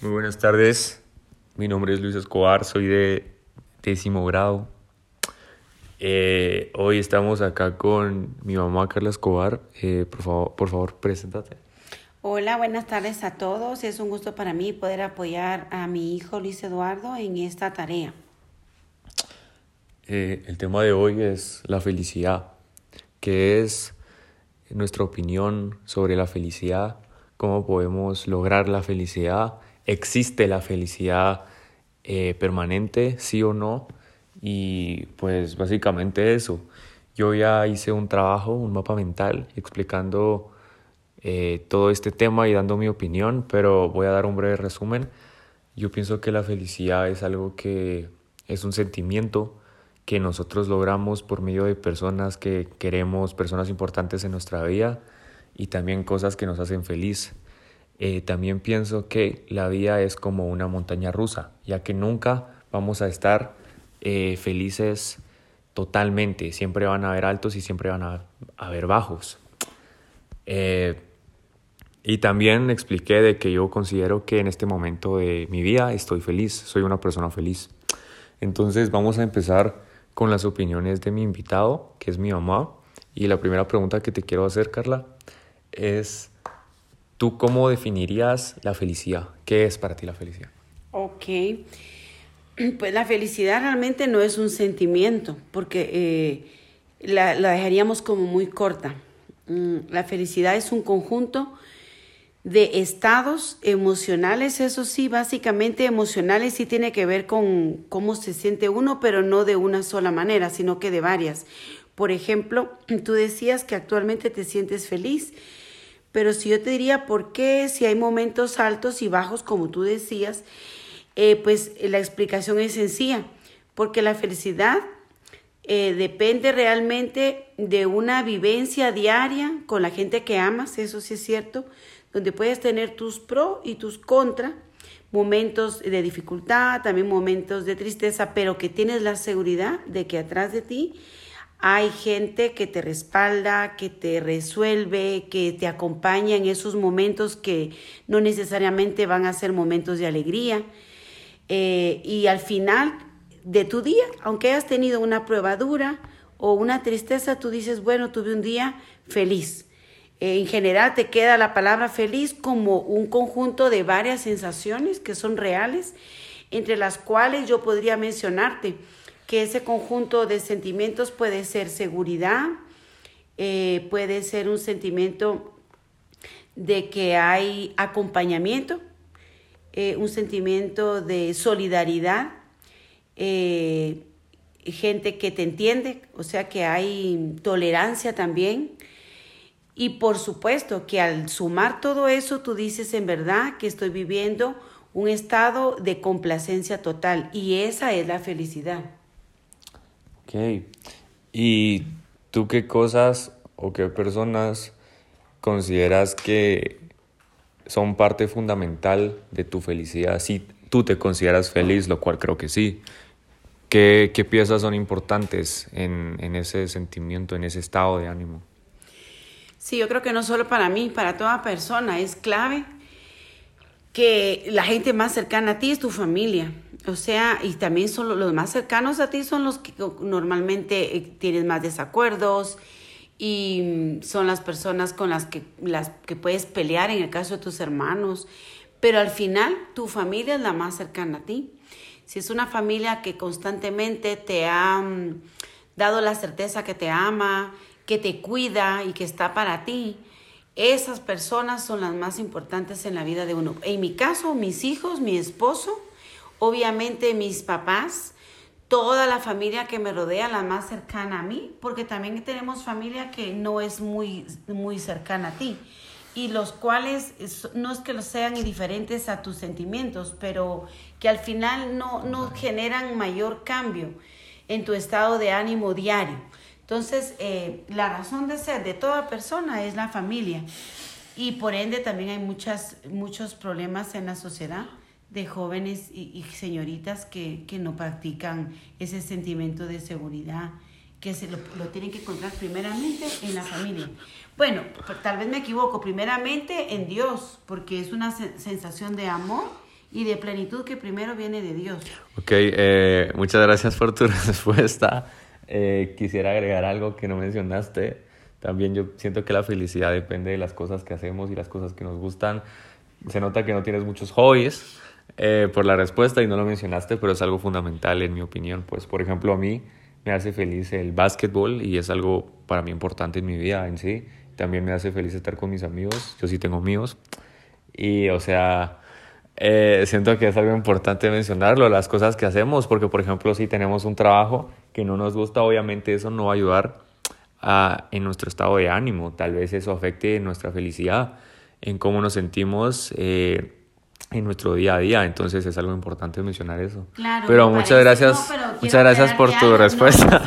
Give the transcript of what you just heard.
Muy buenas tardes. Mi nombre es Luis Escobar, soy de décimo grado. Eh, hoy estamos acá con mi mamá Carla Escobar. Eh, por, favor, por favor, preséntate. Hola, buenas tardes a todos. Es un gusto para mí poder apoyar a mi hijo Luis Eduardo en esta tarea. Eh, el tema de hoy es la felicidad, que es nuestra opinión sobre la felicidad, cómo podemos lograr la felicidad existe la felicidad eh, permanente, sí o no. Y pues básicamente eso. Yo ya hice un trabajo, un mapa mental, explicando eh, todo este tema y dando mi opinión, pero voy a dar un breve resumen. Yo pienso que la felicidad es algo que es un sentimiento que nosotros logramos por medio de personas que queremos, personas importantes en nuestra vida y también cosas que nos hacen feliz. Eh, también pienso que la vida es como una montaña rusa, ya que nunca vamos a estar eh, felices totalmente, siempre van a haber altos y siempre van a haber bajos. Eh, y también expliqué de que yo considero que en este momento de mi vida estoy feliz, soy una persona feliz. Entonces vamos a empezar con las opiniones de mi invitado, que es mi mamá. Y la primera pregunta que te quiero hacer, Carla, es ¿Tú cómo definirías la felicidad? ¿Qué es para ti la felicidad? Ok. Pues la felicidad realmente no es un sentimiento, porque eh, la, dejaríamos como muy corta. Mm, la felicidad es un conjunto de estados emocionales, eso sí, básicamente emocionales sí tiene que ver con cómo se siente uno, pero no de una sola manera, sino que de varias. Por ejemplo, tú decías que actualmente te sientes feliz pero si yo te diría por qué, si hay momentos altos y bajos, como tú decías, eh, pues la explicación es sencilla, porque la felicidad eh, depende realmente de una vivencia diaria con la gente que amas, eso sí es cierto, donde puedes tener tus pros y tus contra, momentos de dificultad, también momentos de tristeza, pero que tienes la seguridad de que atrás de ti hay gente que te respalda, que te resuelve, que te acompaña en esos momentos que no necesariamente van a ser momentos de alegría. Eh, y al final de tu día, aunque hayas tenido una prueba dura o una tristeza, tú dices, bueno, tuve un día feliz. Eh, en general te queda la palabra feliz como un conjunto de varias sensaciones que son reales, entre las cuales yo podría mencionarte que ese conjunto de sentimientos puede ser seguridad, eh, puede ser un sentimiento de que hay acompañamiento, eh, un sentimiento de solidaridad, eh, gente que te entiende, o sea que hay tolerancia también. Y por supuesto que al sumar todo eso, tú dices en verdad que estoy viviendo un estado de complacencia total y esa es la felicidad. Ok. ¿Y tú qué cosas o qué personas consideras que son parte fundamental de tu felicidad? Si tú te consideras feliz, lo cual creo que sí. ¿Qué, qué piezas son importantes en, en ese sentimiento, en ese estado de ánimo? Sí, yo creo que no solo para mí, para toda persona es clave que la gente más cercana a ti es tu familia. O sea, y también son los más cercanos a ti son los que normalmente eh, tienes más desacuerdos y mm, son las personas con las que, las que puedes pelear en el caso de tus hermanos. Pero al final tu familia es la más cercana a ti. Si es una familia que constantemente te ha mm, dado la certeza que te ama, que te cuida y que está para ti, esas personas son las más importantes en la vida de uno. En mi caso, mis hijos, mi esposo, obviamente mis papás, toda la familia que me rodea, la más cercana a mí, porque también tenemos familia que no es muy, muy cercana a ti y los cuales no es que los sean indiferentes a tus sentimientos, pero que al final no, no generan mayor cambio en tu estado de ánimo diario. Entonces, eh, la razón de ser de toda persona es la familia y por ende también hay muchas, muchos problemas en la sociedad de jóvenes y, señoritas que, no practican ese sentimiento de seguridad, que se lo, tienen que encontrar primeramente en la familia. Bueno, tal vez me equivoco, primeramente en Dios, porque es una sensación de amor y de plenitud que primero viene de Dios. Ok, eh, muchas gracias por tu respuesta. Eh, quisiera agregar algo que no mencionaste. También yo siento que la felicidad depende de las cosas que hacemos y las cosas que nos gustan. Se nota que no tienes muchos hobbies eh, por la respuesta y no lo mencionaste, pero es algo fundamental en mi opinión. Pues, por ejemplo, a mí me hace feliz el básquetbol y es algo para mí importante en mi vida en sí. También me hace feliz estar con mis amigos. Yo sí tengo amigos. Y, o sea, eh, siento que es algo importante mencionarlo, las cosas que hacemos, porque, por ejemplo, si tenemos un trabajo que no nos gusta, obviamente eso no va a ayudar a, en nuestro estado de ánimo. Tal vez eso afecte nuestra felicidad, en cómo nos sentimos. Eh, en nuestro día a día, entonces es algo importante mencionar eso. Claro, pero muchas parece, gracias, no, pero quiero muchas gracias por tu no, respuesta. o sea,